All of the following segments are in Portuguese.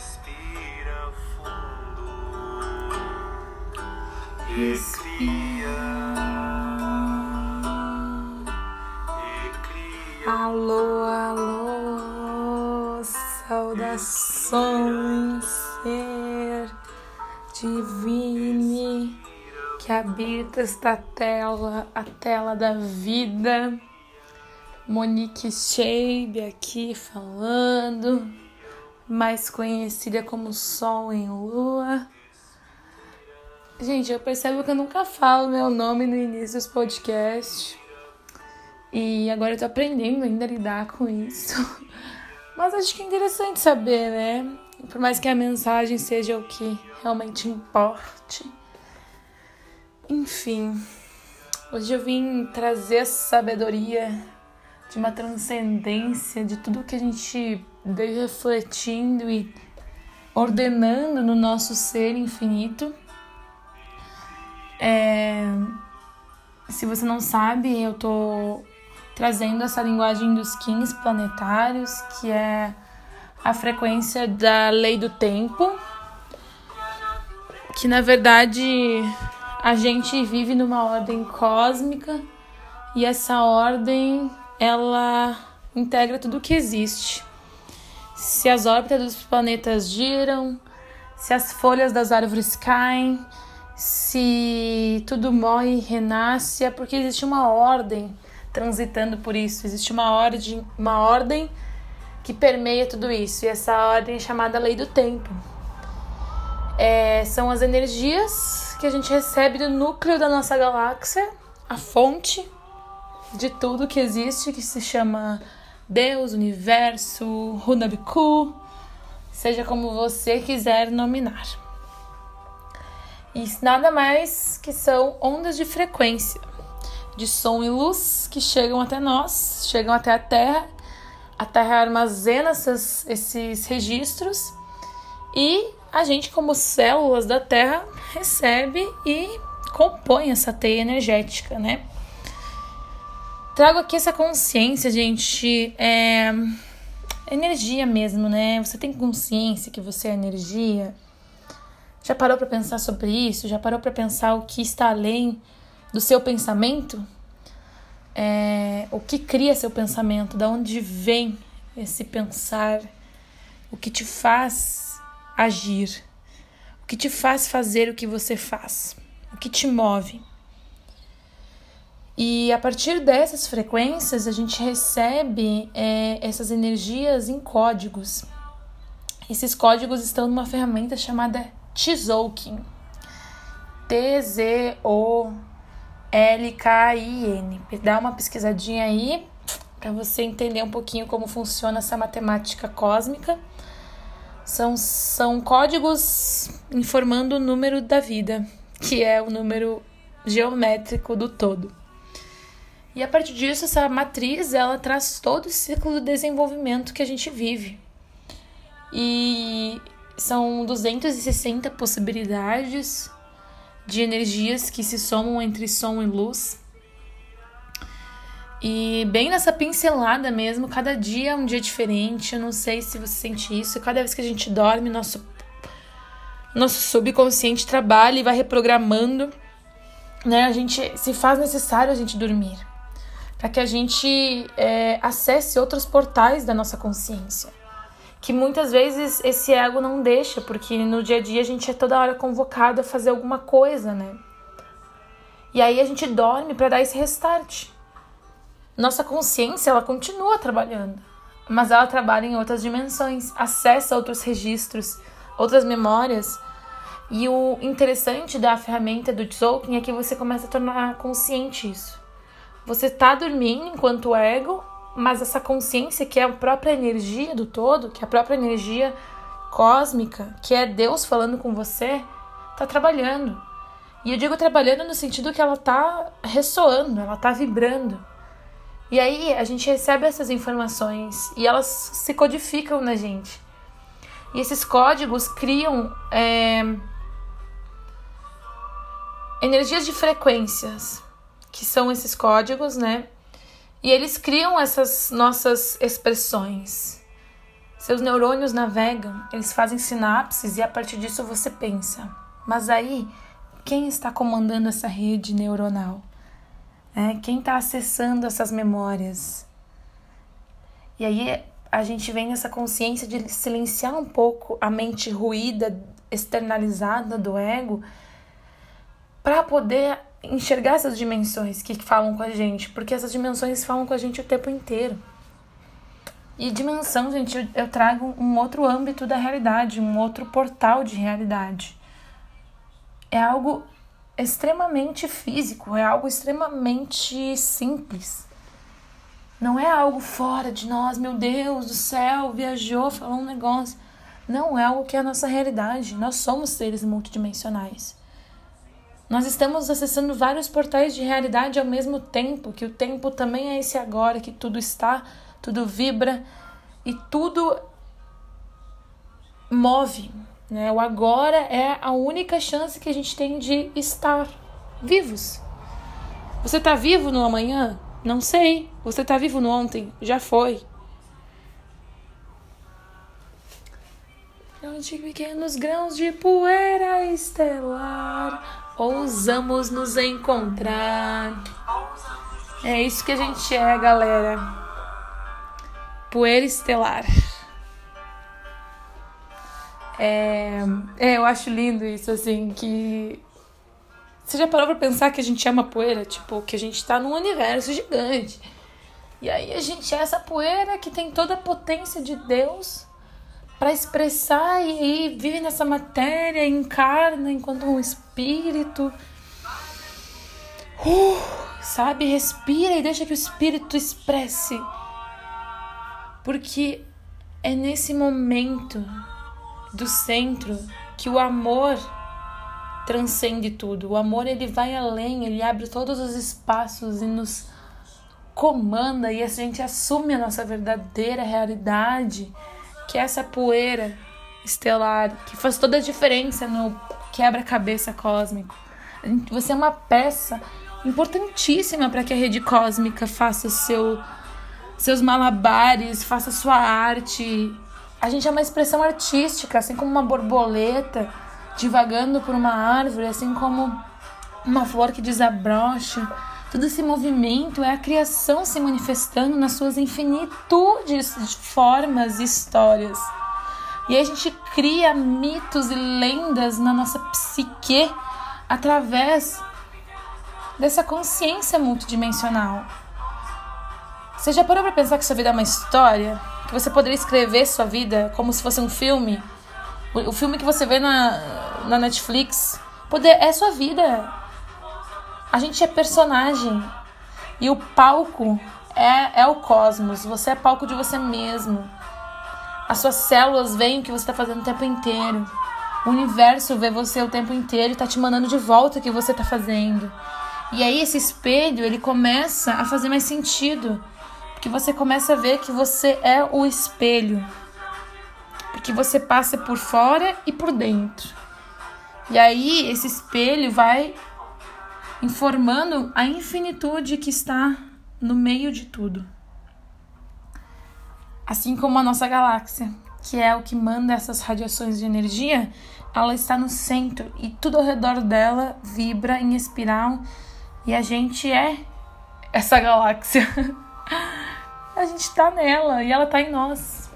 Respira fundo cria. Alô, alô, saudações, ser divine que habita esta tela, a tela da vida. Monique Scheib aqui falando, mais conhecida como Sol em Lua. Gente, eu percebo que eu nunca falo meu nome no início dos podcasts. E agora eu tô aprendendo ainda a lidar com isso. Mas acho que é interessante saber, né? Por mais que a mensagem seja o que realmente importe. Enfim, hoje eu vim trazer sabedoria de uma transcendência de tudo que a gente veio refletindo e ordenando no nosso ser infinito. É... Se você não sabe, eu tô trazendo essa linguagem dos 15 planetários, que é a frequência da lei do tempo, que na verdade a gente vive numa ordem cósmica e essa ordem ela integra tudo que existe. Se as órbitas dos planetas giram, se as folhas das árvores caem, se tudo morre e renasce, é porque existe uma ordem transitando por isso, existe uma ordem, uma ordem que permeia tudo isso, e essa ordem é chamada lei do tempo. É, são as energias que a gente recebe do núcleo da nossa galáxia, a fonte de tudo que existe, que se chama Deus, Universo, Runabiku, seja como você quiser nominar. E nada mais que são ondas de frequência, de som e luz que chegam até nós, chegam até a Terra. A Terra armazena essas, esses registros e a gente, como células da Terra, recebe e compõe essa teia energética, né? Trago aqui essa consciência, gente, é energia mesmo, né? Você tem consciência que você é energia? Já parou para pensar sobre isso? Já parou para pensar o que está além do seu pensamento? É, o que cria seu pensamento? Da onde vem esse pensar? O que te faz agir? O que te faz fazer o que você faz? O que te move? E a partir dessas frequências, a gente recebe é, essas energias em códigos. Esses códigos estão numa ferramenta chamada Tzolk'in. T-Z-O-L-K-I-N. Dá uma pesquisadinha aí para você entender um pouquinho como funciona essa matemática cósmica. São, são códigos informando o número da vida, que é o número geométrico do todo. E a partir disso, essa matriz ela traz todo o ciclo do desenvolvimento que a gente vive. E são 260 possibilidades de energias que se somam entre som e luz. E bem nessa pincelada mesmo, cada dia é um dia diferente. Eu não sei se você sente isso. Cada vez que a gente dorme, nosso, nosso subconsciente trabalha e vai reprogramando. Né? A gente, se faz necessário a gente dormir para que a gente é, acesse outros portais da nossa consciência. Que muitas vezes esse ego não deixa, porque no dia a dia a gente é toda hora convocado a fazer alguma coisa, né? E aí a gente dorme para dar esse restart. Nossa consciência, ela continua trabalhando, mas ela trabalha em outras dimensões, acessa outros registros, outras memórias. E o interessante da ferramenta do Tzolk'in é que você começa a tornar consciente isso. Você está dormindo enquanto ego, mas essa consciência que é a própria energia do todo, que é a própria energia cósmica, que é Deus falando com você, está trabalhando. E eu digo trabalhando no sentido que ela está ressoando, ela está vibrando. E aí a gente recebe essas informações e elas se codificam na gente. E esses códigos criam é, energias de frequências que são esses códigos, né? E eles criam essas nossas expressões. Seus neurônios navegam, eles fazem sinapses e a partir disso você pensa. Mas aí, quem está comandando essa rede neuronal? É, quem está acessando essas memórias? E aí a gente vem nessa consciência de silenciar um pouco a mente ruída, externalizada do ego, para poder enxergar essas dimensões que falam com a gente, porque essas dimensões falam com a gente o tempo inteiro. E dimensão, gente, eu, eu trago um outro âmbito da realidade, um outro portal de realidade. É algo extremamente físico, é algo extremamente simples. Não é algo fora de nós, meu Deus do céu, viajou, falou um negócio. Não é algo que é a nossa realidade. Nós somos seres multidimensionais. Nós estamos acessando vários portais de realidade ao mesmo tempo, que o tempo também é esse agora, que tudo está tudo vibra e tudo move. Né? O agora é a única chance que a gente tem de estar vivos. Você está vivo no amanhã? Não sei. Você está vivo no ontem? Já foi. Onde pequenos grãos de poeira estelar ousamos nos encontrar. É isso que a gente é, galera. Poeira estelar. É, é, eu acho lindo isso, assim, que. Você já parou pra pensar que a gente é uma poeira? Tipo, que a gente tá num universo gigante. E aí a gente é essa poeira que tem toda a potência de Deus para expressar e, e vive nessa matéria, encarna enquanto um espírito. Uh, sabe? Respira e deixa que o espírito expresse porque é nesse momento do centro que o amor transcende tudo. O amor ele vai além, ele abre todos os espaços e nos comanda e a gente assume a nossa verdadeira realidade, que é essa poeira estelar que faz toda a diferença no quebra-cabeça cósmico. Você é uma peça importantíssima para que a rede cósmica faça seu seus malabares, faça sua arte. A gente é uma expressão artística, assim como uma borboleta divagando por uma árvore, assim como uma flor que desabrocha. Todo esse movimento é a criação se manifestando nas suas infinitudes de formas e histórias. E a gente cria mitos e lendas na nossa psique através dessa consciência multidimensional. Você já parou pra pensar que sua vida é uma história? Que você poderia escrever sua vida como se fosse um filme? O, filme que você vê na, na Netflix poder, é sua vida. A gente é personagem. E o palco é, é o cosmos. Você é palco de você mesmo. As suas células veem o que você está fazendo o tempo inteiro. O universo vê você o tempo inteiro e tá te mandando de volta o que você tá fazendo. E aí esse espelho, ele começa a fazer mais sentido que você começa a ver que você é o espelho. Porque você passa por fora e por dentro. E aí esse espelho vai informando a infinitude que está no meio de tudo. Assim como a nossa galáxia, que é o que manda essas radiações de energia, ela está no centro e tudo ao redor dela vibra em espiral e a gente é essa galáxia. A gente tá nela e ela tá em nós.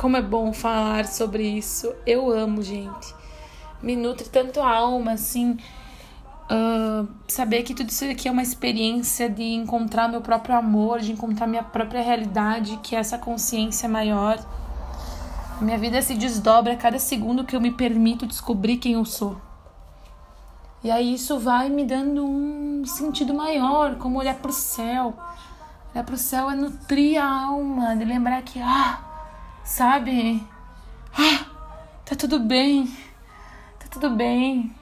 como é bom falar sobre isso. Eu amo, gente. Me nutre tanto a alma, assim. Saber que tudo isso aqui é uma experiência de encontrar meu próprio amor, de encontrar minha própria realidade, que é essa consciência maior. Minha vida se desdobra a cada segundo que eu me permito descobrir quem eu sou. E aí isso vai me dando um sentido maior, como olhar para o céu. Olhar para o céu é nutrir a alma, de lembrar que, ah, sabe? Ah, tá tudo bem. Tá tudo bem.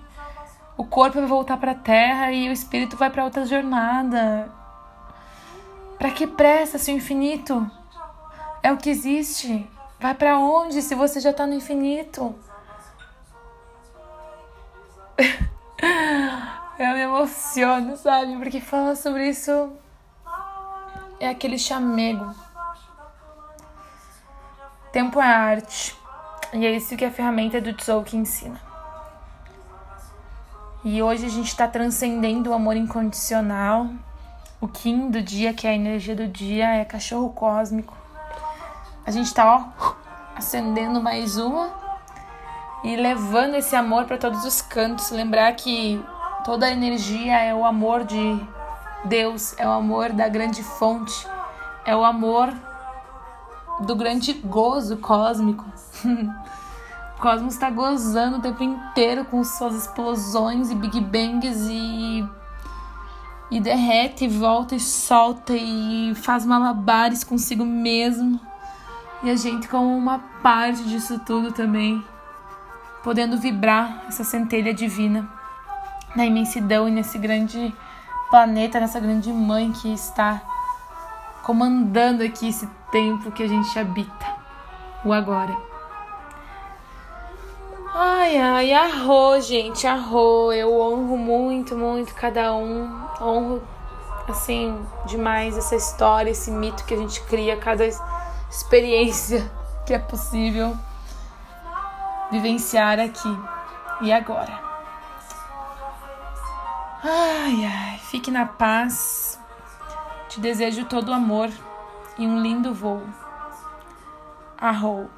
O corpo vai voltar para a terra e o espírito vai para outra jornada. Para que pressa se o infinito é o que existe? Vai para onde se você já tá no infinito? Eu me emociono, sabe? Porque falar sobre isso é aquele chamego Tempo é arte. E é isso que a ferramenta do Tzolk'in ensina. E hoje a gente está transcendendo o amor incondicional. O Kim do dia, que é a energia do dia, é cachorro cósmico. A gente está, ó, acendendo mais uma e levando esse amor para todos os cantos. Lembrar que toda a energia é o amor de Deus, é o amor da grande fonte, é o amor do grande gozo cósmico. cosmos está gozando o tempo inteiro com suas explosões e big bangs e e derrete, e volta e solta e faz malabares consigo mesmo. E a gente como uma parte disso tudo também, podendo vibrar essa centelha divina na imensidão e nesse grande planeta, nessa grande mãe que está comandando aqui esse tempo que a gente habita, o agora. Ai, ai, arro, gente, arro. Eu honro muito, muito cada um. Honro, assim, demais essa história, esse mito que a gente cria, cada experiência que é possível vivenciar aqui e agora. Ai, ai, fique na paz. Te desejo todo o amor e um lindo voo. Arrou.